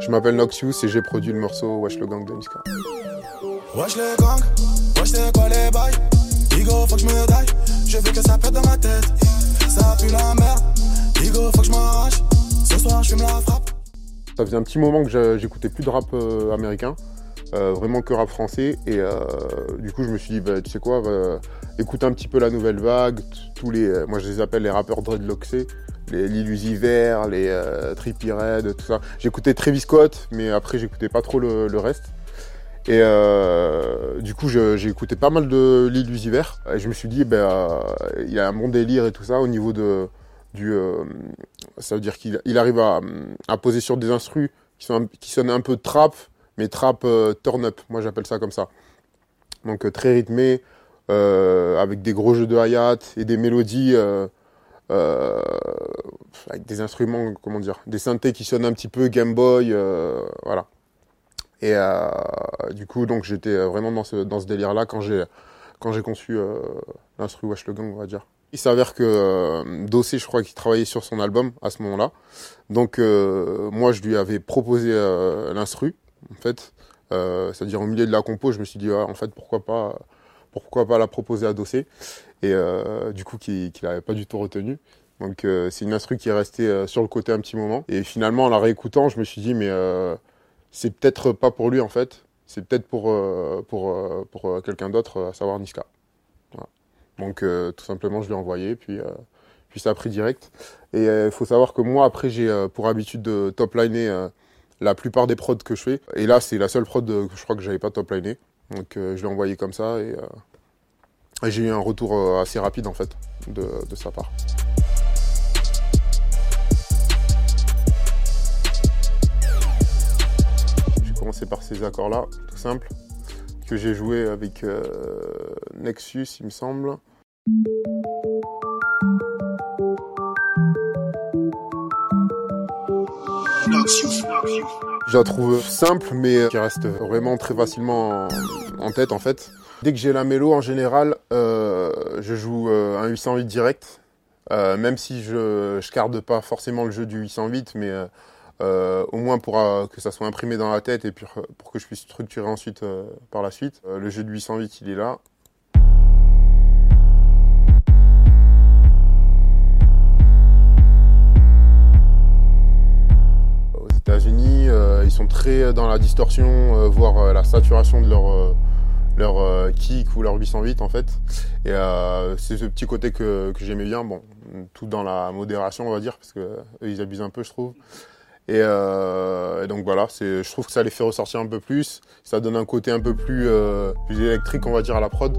Je m'appelle Noxious et j'ai produit le morceau Wesh le gang de Niska. Wesh les gangs, wesh c'est quoi les bails? Igo faut que je me daille, je veux que ça pète dans ma tête. Ça pue la merde, Igo faut que je m'arrache. Ce soir je fume la frappe. Ça faisait un petit moment que j'écoutais plus de rap euh, américain euh, vraiment que rap français. Et euh, du coup je me suis dit bah, tu sais quoi écoute un petit peu la nouvelle vague. Tous les moi je les appelle les rappeurs dreadlocksés les Lil Uzi Vert, les euh, Red, tout ça. J'écoutais Travis Scott, mais après j'écoutais pas trop le, reste. Et euh, du coup, j'ai écouté pas mal de Lil Uzi Vert. Et je me suis dit, ben, euh, il a un bon délire et tout ça au niveau de du. ça veut dire qu'il il arrive à, poser sur des instrus qui, sonnent un peu trap, mais trap turn up. Moi, j'appelle ça comme ça. Donc très rythmé, avec des gros jeux de hi-hat et des mélodies. Euh, avec des instruments, comment dire, des synthés qui sonnent un petit peu Game Boy, euh, voilà. Et euh, du coup, donc j'étais vraiment dans ce, délire-là quand j'ai quand j'ai conçu l'instru Wash le Gang, on va dire. Il s'avère que Dossé, je crois qu'il travaillait sur son album à ce moment-là. Donc moi, je lui avais proposé l'instru, en fait. C'est-à-dire au milieu de la compo, je me suis dit, ah, en fait, pourquoi pas, pourquoi pas la proposer à Dossé et euh, du coup qu'il n'avait pas du tout retenu. Donc euh, c'est une instru qui est restée euh, sur le côté un petit moment. Et finalement, en la réécoutant, je me suis dit, mais c'est peut-être pas pour lui en fait, c'est peut-être pour, pour, pour quelqu'un d'autre, à savoir Niska. Donc tout simplement, je lui ai envoyé, puis, puis ça a pris direct. Et il faut savoir que moi, après, j'ai pour habitude de top-liner la plupart des prods que je fais. Et là, c'est la seule prod que je crois que j'avais pas top-liné. Donc je l'ai envoyé comme ça et j'ai eu un retour euh, assez rapide en fait de, sa part. J'ai commencé par ces accords-là, tout simple, que j'ai joué avec euh, Nexus, il me semble. Je la trouve simple, mais qui reste vraiment très facilement en tête en fait. Dès que j'ai la mélo, en général, euh, je joue euh, un 808 direct. Euh, même si je ne garde pas forcément le jeu du 808, mais au moins pour que ça soit imprimé dans la tête et pour que je puisse structurer ensuite par la suite. le jeu du 808, il est là. États-Unis, ils sont très dans la distorsion, voire la saturation de leur leur euh, kick ou leur 808 en fait. Et euh, c'est ce petit côté que, que j'aimais bien. Bon, tout dans la modération on va dire parce que ils abusent un peu je trouve. Et, euh, et donc voilà, c'est, je trouve que ça les fait ressortir un peu plus. Ça donne un côté un peu plus, euh, plus électrique on va dire à la prod.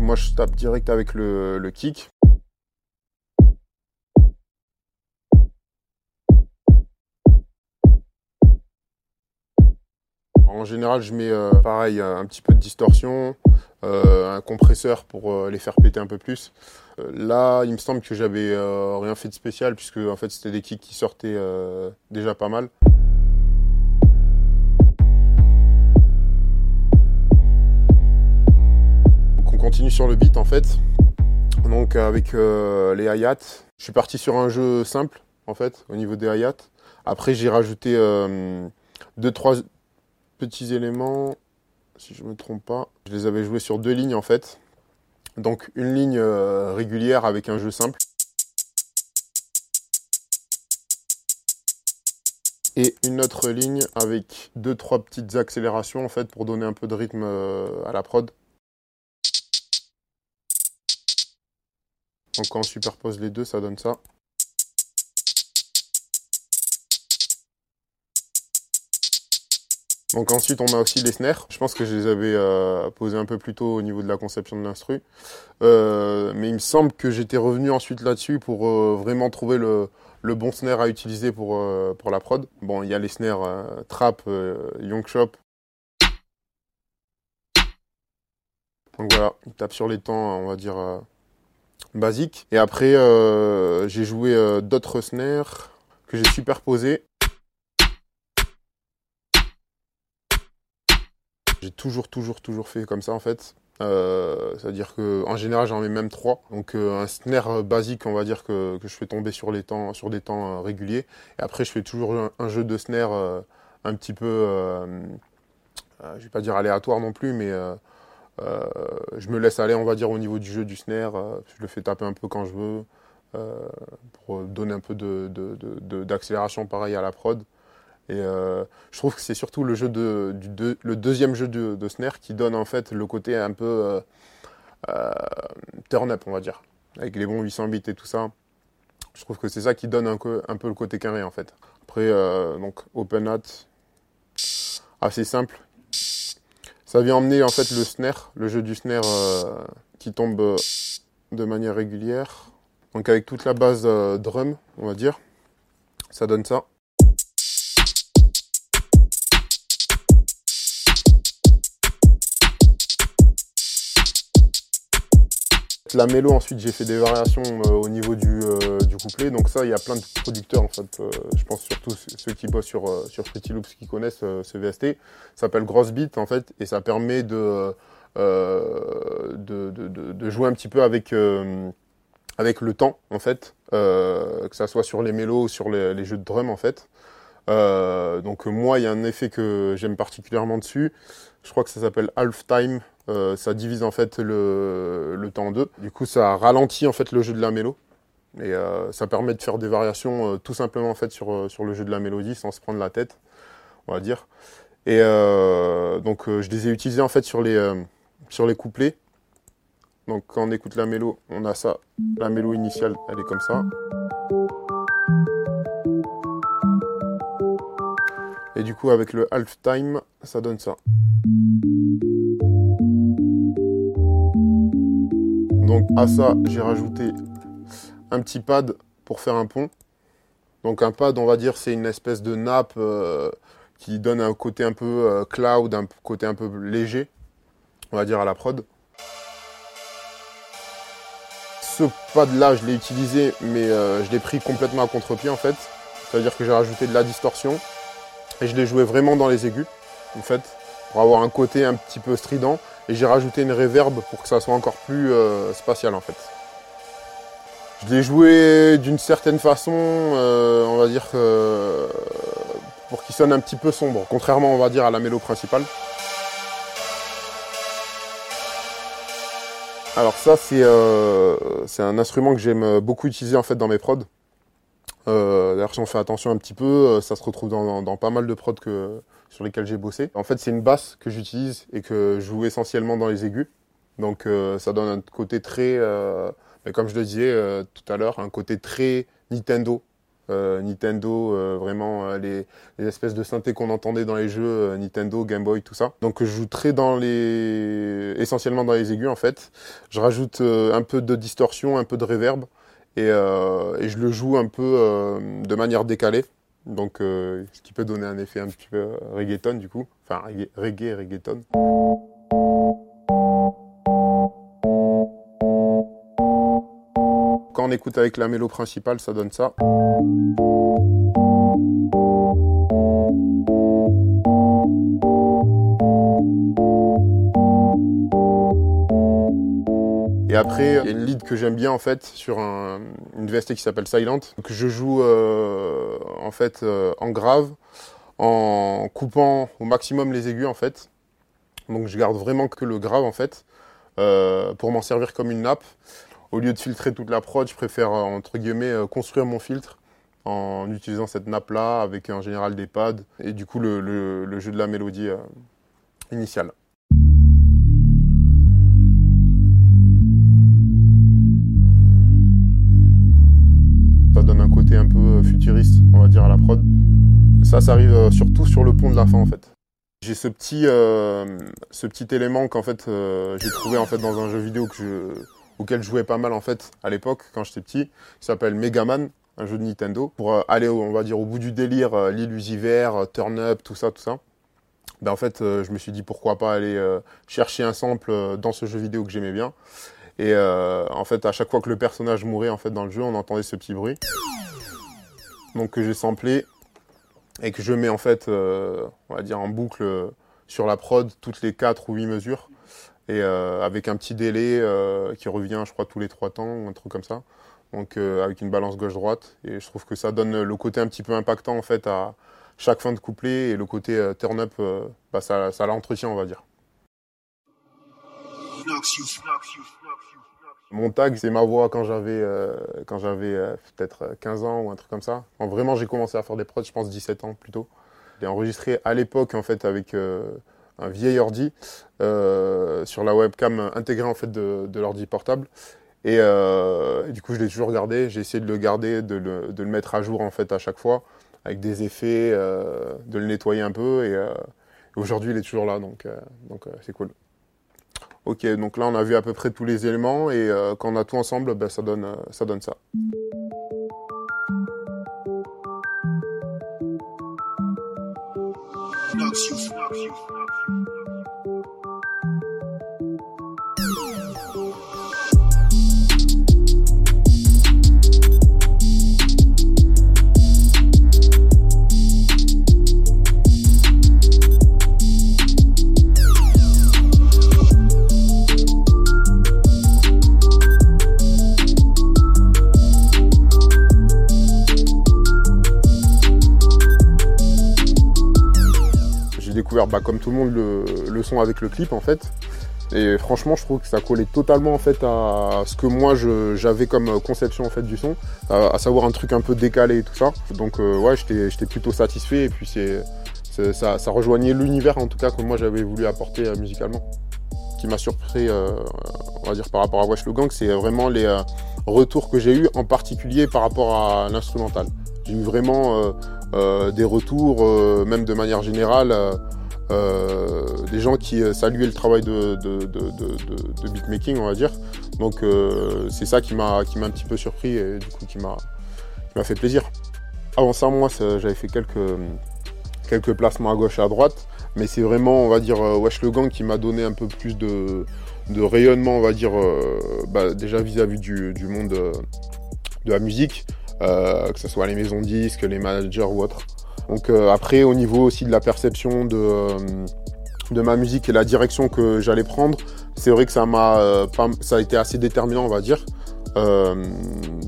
Moi je tape direct avec le, le kick. En général, je mets euh, pareil un petit peu de distorsion, euh, un compresseur pour euh, les faire péter un peu plus. là, il me semble que j'avais rien fait de spécial puisque en fait c'était des kicks qui sortaient déjà pas mal. Continue sur le beat en fait. Donc avec les hi-hats, je suis parti sur un jeu simple en fait au niveau des hi-hats. Après j'ai rajouté deux trois petits éléments, si je me trompe pas. Je les avais joués sur deux lignes en fait. Donc une ligne euh, régulière avec un jeu simple. Et une autre ligne avec deux trois petites accélérations en fait pour donner un peu de rythme euh, à la prod. Donc quand on superpose les deux, ça donne ça. Donc ensuite on a aussi les snares. Je pense que je les avais euh, posés un peu plus tôt au niveau de la conception de l'instru. Euh, mais il me semble que j'étais revenu ensuite là-dessus pour euh, vraiment trouver le, bon snare à utiliser pour, pour la prod. Bon, il y a les snares Trap, Young Shop. Donc voilà, il tape sur les temps, on va dire, basiques. Et après, j'ai joué d'autres snares que j'ai superposés J'ai toujours, toujours, toujours fait comme ça en fait. C'est-à-dire qu'en général, j'en mets même trois. Donc un snare basique, on va dire que, je fais tomber sur, les temps, sur des temps réguliers. Et après, je fais toujours un, jeu de snare un petit peu, je vais pas dire aléatoire non plus, mais je me laisse aller, on va dire, au niveau du jeu du snare. je le fais taper un peu quand je veux. pour donner un peu d'accélération pareil à la prod. Et euh, je trouve que c'est surtout le jeu du le deuxième jeu de, snare qui donne en fait le côté un peu euh, euh, turn up, on va dire, avec les bons 800 bits et tout ça. Je trouve que c'est ça qui donne un peu, un peu le côté carré en fait. Après, donc open hat, assez simple. Ça vient emmener en fait le snare, le jeu du snare qui tombe de manière régulière. Donc avec toute la base drum, on va dire, ça donne ça. La mélo, ensuite, j'ai fait des variations euh, au niveau euh, du, Donc ça, il y a plein de producteurs, en fait. Euh, je pense surtout ceux qui bossent sur, sur Pretty Loops qui connaissent ce VST. Ça s'appelle Gross Beat, en fait, et ça permet de, de, jouer un petit peu avec, avec le temps, en fait. que ça soit sur les mélos ou sur les, jeux de drum, en fait. donc moi, il y a un effet que j'aime particulièrement dessus. Je crois que ça s'appelle Half Time. Euh, ça divise en fait le, temps en deux. Du coup, ça ralentit en fait le jeu de la mélo. Et euh, ça permet de faire des variations euh, tout simplement en fait sur, sur le jeu de la mélodie sans se prendre la tête, on va dire. Et donc je les ai utilisés en fait sur les, sur les couplets. Donc quand on écoute la mélo, on a ça. La mélo initiale, elle est comme ça. Et du coup avec le half time, ça donne ça. Donc à ça, j'ai rajouté un petit pad pour faire un pont. Donc un pad, on va dire, c'est une espèce de nappe euh, qui donne un côté un peu euh, cloud, un côté un peu léger, on va dire à la prod. Ce pad là, je l'ai utilisé, mais euh, je l'ai pris complètement à contre-pied en fait. C'est-à-dire que j'ai rajouté de la distorsion et je l'ai joué vraiment dans les aigus, en fait, pour avoir un côté un petit peu strident et j'ai rajouté une reverb pour que ça soit encore plus spatial en fait. Je l'ai joué d'une certaine façon, euh, on va dire, pour qu'il sonne un petit peu sombre, contrairement on va dire à la mélo principale. Alors ça c'est euh, un instrument que j'aime beaucoup utiliser en fait dans mes prods. D'ailleurs si on fait attention un petit peu, ça se retrouve dans, dans pas mal de prods que, sur lesquels j'ai bossé. En fait, c'est une basse que j'utilise et que je joue essentiellement dans les aigus. Donc, euh, ça donne un côté très, euh, comme je le disais euh, tout à l'heure, un côté très Nintendo. Nintendo, vraiment les, espèces de synthés qu'on entendait dans les jeux Nintendo, Game Boy, tout ça. Donc, je joue très dans les, essentiellement dans les aigus en fait. Je rajoute un peu de distorsion, un peu de reverb et, je le joue un peu de manière décalée. Donc, euh, ce qui peut donner un effet un petit peu reggaeton du coup. Enfin, reggae, reggaeton. On écoute avec la mélo principale, ça donne ça. Et après, il y a une lead que j'aime bien en fait sur une VST qui s'appelle Silent, que je joue euh, en fait euh, en grave, en coupant au maximum les aigus en fait. Donc je garde vraiment que le grave en fait, euh, pour m'en servir comme une nappe. Au lieu de filtrer toute la prod, je préfère entre guillemets construire mon filtre en utilisant cette nappe là avec en général des pads et du coup le jeu de la mélodie initiale. un peu euh, futuriste, on va dire, à la prod. Ça, ça arrive euh, surtout sur le pont de la fin, en fait. J'ai ce petit, euh, ce petit élément qu'en fait j'ai trouvé en fait dans un jeu vidéo que je, auquel je jouais pas mal en fait à l'époque quand j'étais petit, qui s'appelle Megaman, un jeu de Nintendo, pour aller on va dire au bout du délire, l'illusiver, turn up, tout ça, tout ça. Ben en fait je me suis dit pourquoi pas aller chercher un sample dans ce jeu vidéo que j'aimais bien. Et en fait à chaque fois que le personnage mourait en fait dans le jeu, on entendait ce petit bruit donc que j'ai samplé et que je mets en fait, euh, on va dire en boucle euh, sur la prod toutes les 4 ou 8 mesures. Et avec un petit délai qui revient, je crois, tous les trois temps ou un truc comme ça. Donc avec une balance gauche-droite. Et je trouve que ça donne le côté un petit peu impactant en fait à chaque fin de couplet et le côté turn-up, bah, ça, l'entretient, on va dire. Mon tag, c'est ma voix quand j'avais euh, euh, peut-être 15 ans ou un truc comme ça. vraiment, j'ai commencé à faire des prods, je pense 17 ans plutôt. J'ai enregistré à l'époque en fait avec euh, un vieil ordi sur la webcam intégrée en fait de, l'ordi portable. Et, du coup, je l'ai toujours gardé. J'ai essayé de le garder, de le, de le, mettre à jour en fait à chaque fois avec des effets, de le nettoyer un peu. Et aujourd'hui, il est toujours là, donc donc c'est cool. Ok, donc là on a vu à peu près tous les éléments et euh, quand on a tout ensemble, ben, ça, donne, euh, ça donne ça. Bah, comme tout le monde, le, son avec le clip en fait. Et franchement, je trouve que ça collait totalement en fait à ce que moi j'avais comme conception en fait du son, à, savoir un truc un peu décalé et tout ça. Donc euh, ouais, j'étais plutôt satisfait et puis ça, ça, rejoignait l'univers en tout cas que moi j'avais voulu apporter euh, musicalement. Ce qui m'a surpris, euh, on va dire par rapport à Wesh le Gang, c'est vraiment les retours que j'ai eu, en particulier par rapport à l'instrumental. J'ai eu vraiment des retours, même de manière générale. Euh, des gens qui euh, saluaient le travail de, de, de, beatmaking, on va dire. Donc euh, c'est ça qui m'a qui m'a un petit peu surpris et du coup qui m'a m'a fait plaisir. Avant ça, moi, j'avais fait quelques quelques placements à gauche et à droite, mais c'est vraiment, on va dire, Wesh le Gang qui m'a donné un peu plus de, de rayonnement, on va dire, bah, déjà vis-à-vis du, du, monde de la musique, que ce soit les maisons disques, les managers ou autres. Donc euh, après, au niveau aussi de la perception de, euh, de ma musique et la direction que j'allais prendre, c'est vrai que ça m'a, euh, ça a été assez déterminant, on va dire.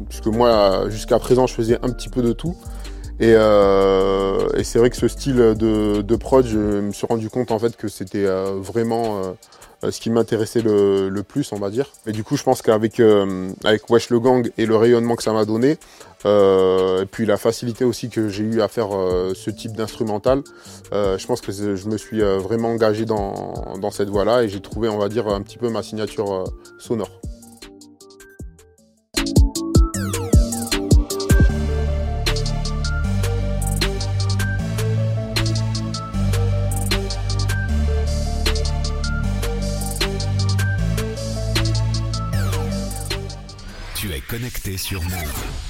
puisque moi, jusqu'à présent, je faisais un petit peu de tout. Et, et c'est vrai que ce style de, de, prod, je me suis rendu compte en fait que c'était vraiment ce qui m'intéressait le, le, plus, on va dire. Et du coup, je pense qu'avec avec Wesh le Gang et le rayonnement que ça m'a donné, euh, et puis la facilité aussi que j'ai eu à faire euh, ce type d'instrumental, euh, je pense que je me suis vraiment engagé dans, dans cette voie-là et j'ai trouvé, on va dire, un petit peu ma signature sonore. Connecté sur Move.